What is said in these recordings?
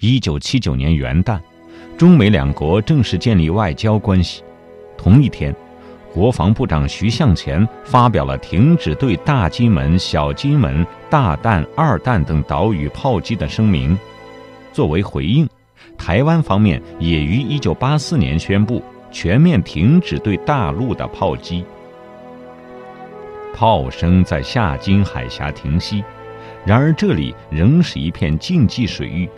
一九七九年元旦，中美两国正式建立外交关系。同一天，国防部长徐向前发表了停止对大金门、小金门、大弹、二弹等岛屿炮击的声明。作为回应，台湾方面也于一九八四年宣布全面停止对大陆的炮击。炮声在夏金海峡停息，然而这里仍是一片禁忌水域。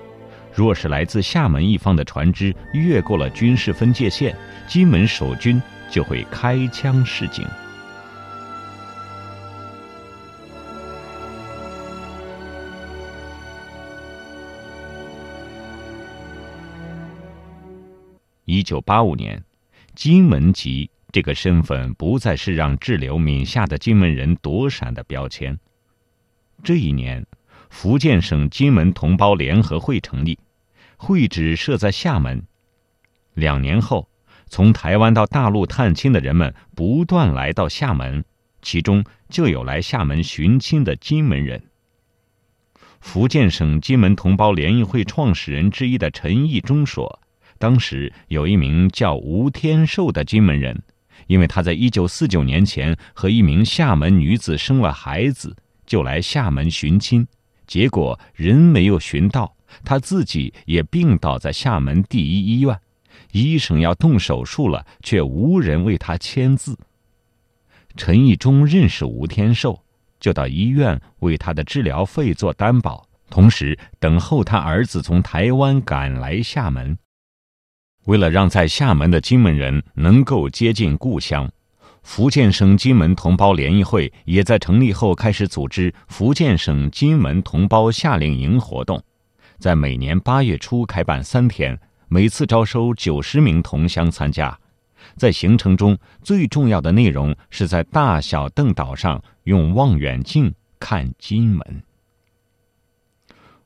若是来自厦门一方的船只越过了军事分界线，金门守军就会开枪示警。一九八五年，金门籍这个身份不再是让滞留闽夏的金门人躲闪的标签。这一年。福建省金门同胞联合会成立，会址设在厦门。两年后，从台湾到大陆探亲的人们不断来到厦门，其中就有来厦门寻亲的金门人。福建省金门同胞联谊会创始人之一的陈义忠说：“当时有一名叫吴天寿的金门人，因为他在一九四九年前和一名厦门女子生了孩子，就来厦门寻亲。”结果人没有寻到，他自己也病倒在厦门第一医院，医生要动手术了，却无人为他签字。陈义忠认识吴天寿，就到医院为他的治疗费做担保，同时等候他儿子从台湾赶来厦门。为了让在厦门的金门人能够接近故乡。福建省金门同胞联谊会也在成立后开始组织福建省金门同胞夏令营活动，在每年八月初开办三天，每次招收九十名同乡参加。在行程中，最重要的内容是在大小邓岛上用望远镜看金门。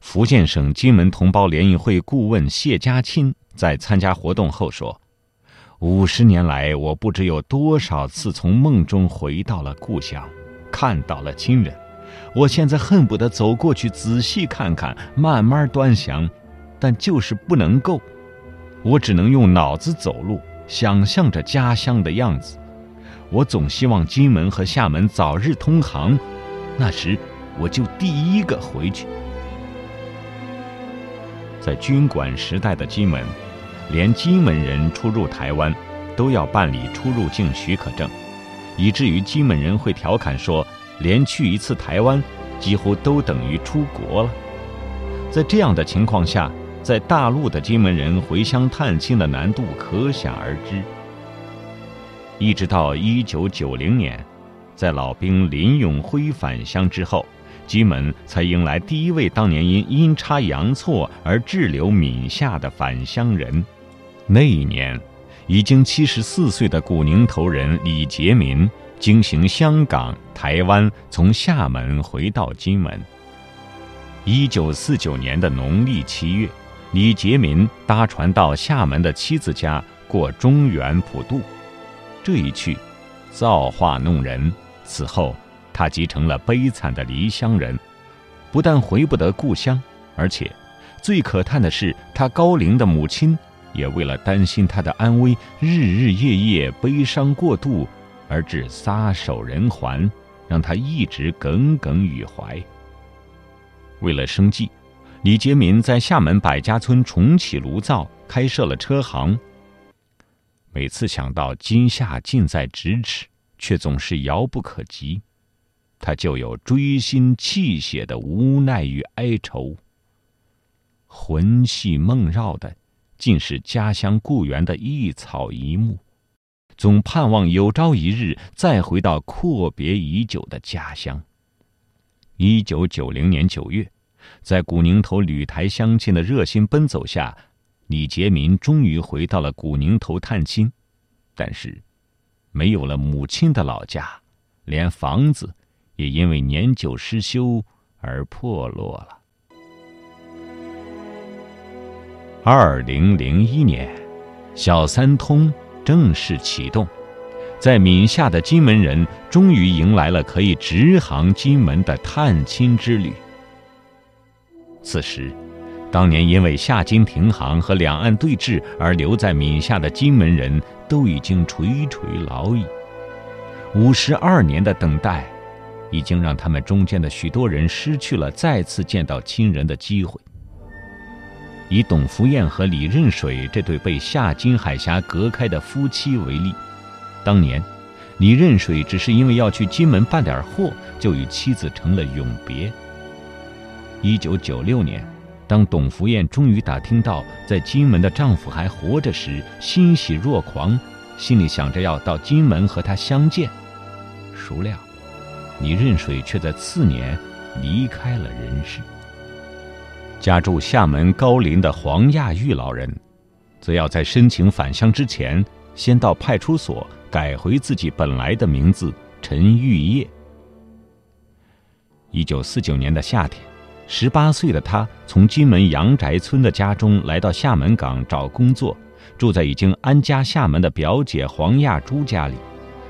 福建省金门同胞联谊会顾问谢家钦在参加活动后说。五十年来，我不知有多少次从梦中回到了故乡，看到了亲人。我现在恨不得走过去仔细看看，慢慢端详，但就是不能够。我只能用脑子走路，想象着家乡的样子。我总希望金门和厦门早日通航，那时我就第一个回去。在军管时代的金门。连金门人出入台湾，都要办理出入境许可证，以至于金门人会调侃说：“连去一次台湾，几乎都等于出国了。”在这样的情况下，在大陆的金门人回乡探亲的难度可想而知。一直到一九九零年，在老兵林永辉返乡之后，金门才迎来第一位当年因阴差阳错而滞留闽夏的返乡人。那一年，已经七十四岁的古宁头人李杰民经行香港、台湾，从厦门回到金门。一九四九年的农历七月，李杰民搭船到厦门的妻子家过中元普渡。这一去，造化弄人。此后，他即成了悲惨的离乡人，不但回不得故乡，而且最可叹的是，他高龄的母亲。也为了担心他的安危，日日夜夜悲伤过度，而致撒手人寰，让他一直耿耿于怀。为了生计，李杰民在厦门百家村重启炉灶，开设了车行。每次想到今夏近在咫尺，却总是遥不可及，他就有锥心泣血的无奈与哀愁，魂系梦绕的。竟是家乡故园的一草一木，总盼望有朝一日再回到阔别已久的家乡。一九九零年九月，在古宁头旅台乡亲的热心奔走下，李杰民终于回到了古宁头探亲。但是，没有了母亲的老家，连房子也因为年久失修而破落了。二零零一年，小三通正式启动，在闽夏的金门人终于迎来了可以直航金门的探亲之旅。此时，当年因为夏金停航和两岸对峙而留在闽夏的金门人都已经垂垂老矣。五十二年的等待，已经让他们中间的许多人失去了再次见到亲人的机会。以董福燕和李任水这对被下金海峡隔开的夫妻为例，当年，李任水只是因为要去金门办点货，就与妻子成了永别。一九九六年。当董福燕终于打听到在金门的丈夫还活着时，欣喜若狂，心里想着要到金门和他相见。孰料，李任水却在次年离开了人世。家住厦门高陵的黄亚玉老人，则要在申请返乡之前，先到派出所改回自己本来的名字陈玉叶。一九四九年的夏天。十八岁的他从金门杨宅村的家中来到厦门港找工作，住在已经安家厦门的表姐黄亚珠家里。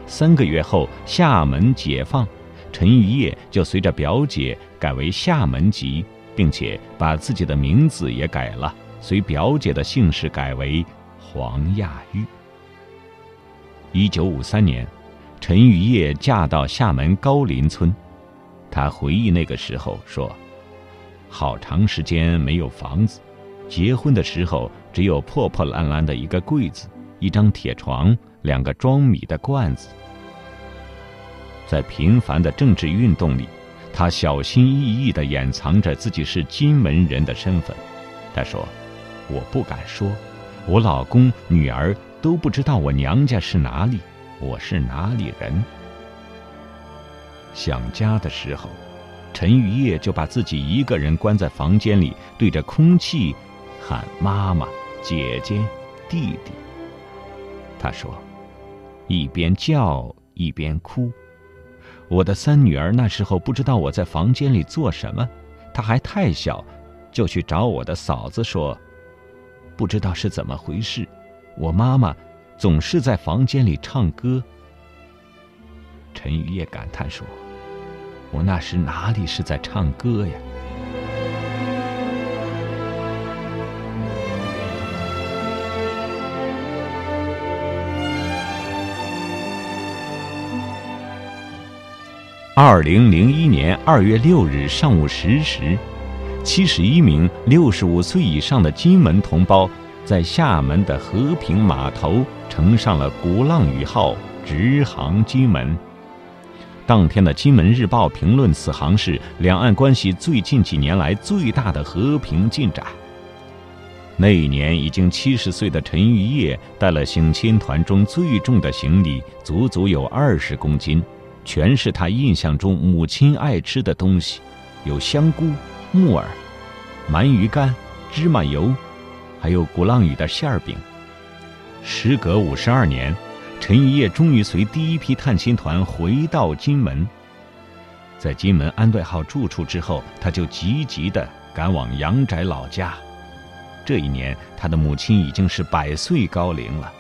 三个月后，厦门解放，陈玉叶就随着表姐改为厦门籍，并且把自己的名字也改了，随表姐的姓氏改为黄亚玉。一九五三年，陈玉叶嫁到厦门高林村，她回忆那个时候说。好长时间没有房子，结婚的时候只有破破烂烂的一个柜子、一张铁床、两个装米的罐子。在频繁的政治运动里，他小心翼翼地掩藏着自己是金门人的身份。他说：“我不敢说，我老公、女儿都不知道我娘家是哪里，我是哪里人。”想家的时候。陈玉叶就把自己一个人关在房间里，对着空气喊“妈妈、姐姐、弟弟”。他说，一边叫一边哭。我的三女儿那时候不知道我在房间里做什么，她还太小，就去找我的嫂子说：“不知道是怎么回事，我妈妈总是在房间里唱歌。”陈宇也感叹说。我那时哪里是在唱歌呀？二零零一年二月六日上午十时，七十一名六十五岁以上的金门同胞在厦门的和平码头乘上了“鼓浪屿号”，直航金门。当天的《金门日报》评论此行是两岸关系最近几年来最大的和平进展。那一年已经七十岁的陈玉叶带了省亲团中最重的行李，足足有二十公斤，全是他印象中母亲爱吃的东西，有香菇、木耳、鳗鱼干、芝麻油，还有鼓浪屿的馅儿饼。时隔五十二年。陈玉叶终于随第一批探亲团回到金门，在金门安顿好住处之后，他就急急地赶往阳宅老家。这一年，他的母亲已经是百岁高龄了。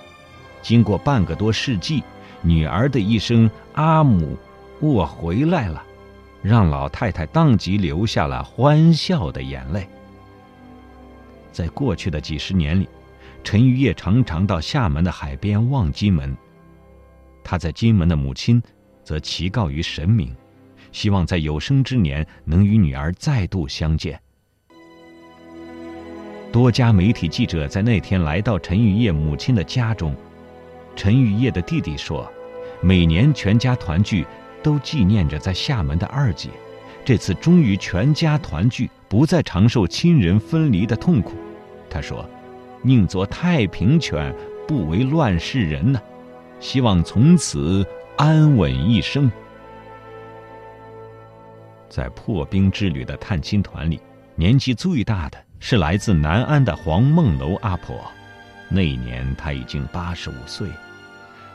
经过半个多世纪，女儿的一声“阿母，我回来了”，让老太太当即流下了欢笑的眼泪。在过去的几十年里，陈玉叶常常到厦门的海边望金门。他在金门的母亲，则祈告于神明，希望在有生之年能与女儿再度相见。多家媒体记者在那天来到陈玉叶母亲的家中，陈玉叶的弟弟说：“每年全家团聚，都纪念着在厦门的二姐，这次终于全家团聚，不再承受亲人分离的痛苦。”他说：“宁做太平犬，不为乱世人呢。”希望从此安稳一生。在破冰之旅的探亲团里，年纪最大的是来自南安的黄梦楼阿婆。那一年她已经八十五岁，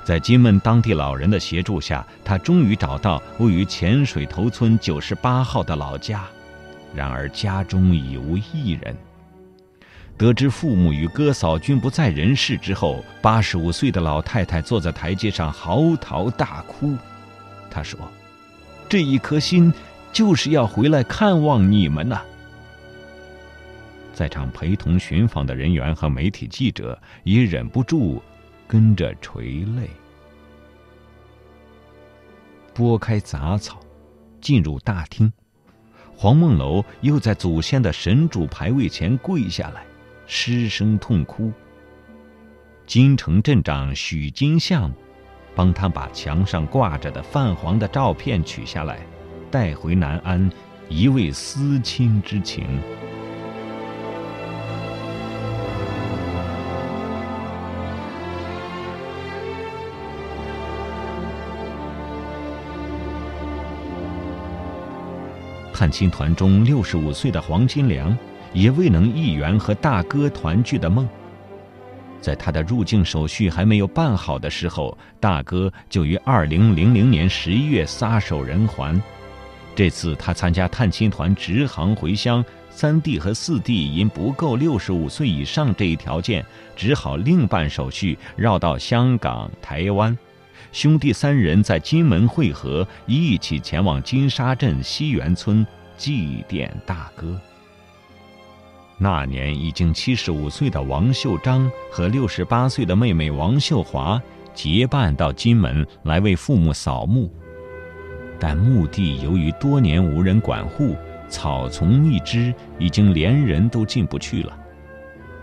在金门当地老人的协助下，他终于找到位于浅水头村九十八号的老家。然而家中已无一人。得知父母与哥嫂均不在人世之后，八十五岁的老太太坐在台阶上嚎啕大哭。她说：“这一颗心就是要回来看望你们呐。”在场陪同寻访的人员和媒体记者也忍不住跟着垂泪。拨开杂草，进入大厅，黄梦楼又在祖先的神主牌位前跪下来，失声痛哭。京城镇长许金相帮他把墙上挂着的泛黄的照片取下来，带回南安，一慰思亲之情。探亲团中六十五岁的黄金良，也未能一圆和大哥团聚的梦。在他的入境手续还没有办好的时候，大哥就于二零零零年十一月撒手人寰。这次他参加探亲团直航回乡，三弟和四弟因不够六十五岁以上这一条件，只好另办手续绕到香港、台湾。兄弟三人在金门会合，一起前往金沙镇西园村祭奠大哥。那年已经七十五岁的王秀章和六十八岁的妹妹王秀华结伴到金门来为父母扫墓，但墓地由于多年无人管护，草丛密枝，已经连人都进不去了。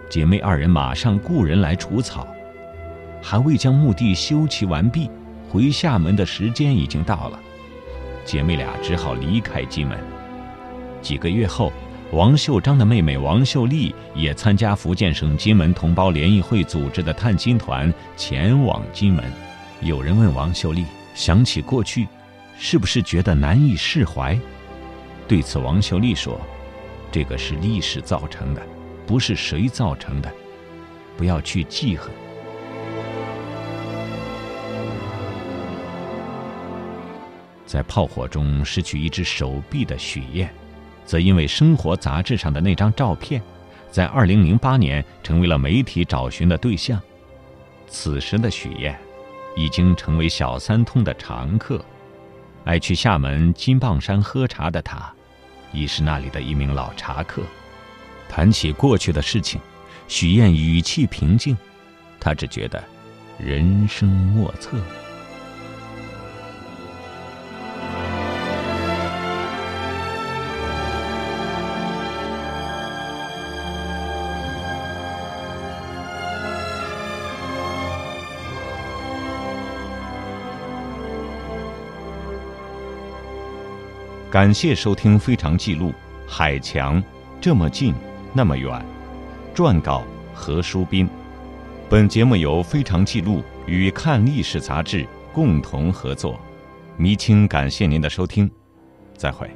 姐妹二人马上雇人来除草，还未将墓地修葺完毕，回厦门的时间已经到了，姐妹俩只好离开金门。几个月后。王秀章的妹妹王秀丽也参加福建省金门同胞联谊会组织的探亲团前往金门。有人问王秀丽：“想起过去，是不是觉得难以释怀？”对此，王秀丽说：“这个是历史造成的，不是谁造成的，不要去记恨。”在炮火中失去一只手臂的许燕。则因为生活杂志上的那张照片，在二零零八年成为了媒体找寻的对象。此时的许燕，已经成为小三通的常客。爱去厦门金棒山喝茶的他，已是那里的一名老茶客。谈起过去的事情，许燕语气平静，他只觉得人生莫测。感谢收听《非常记录》，海强，这么近，那么远。撰稿何书斌。本节目由《非常记录》与《看历史》杂志共同合作。迷青感谢您的收听，再会。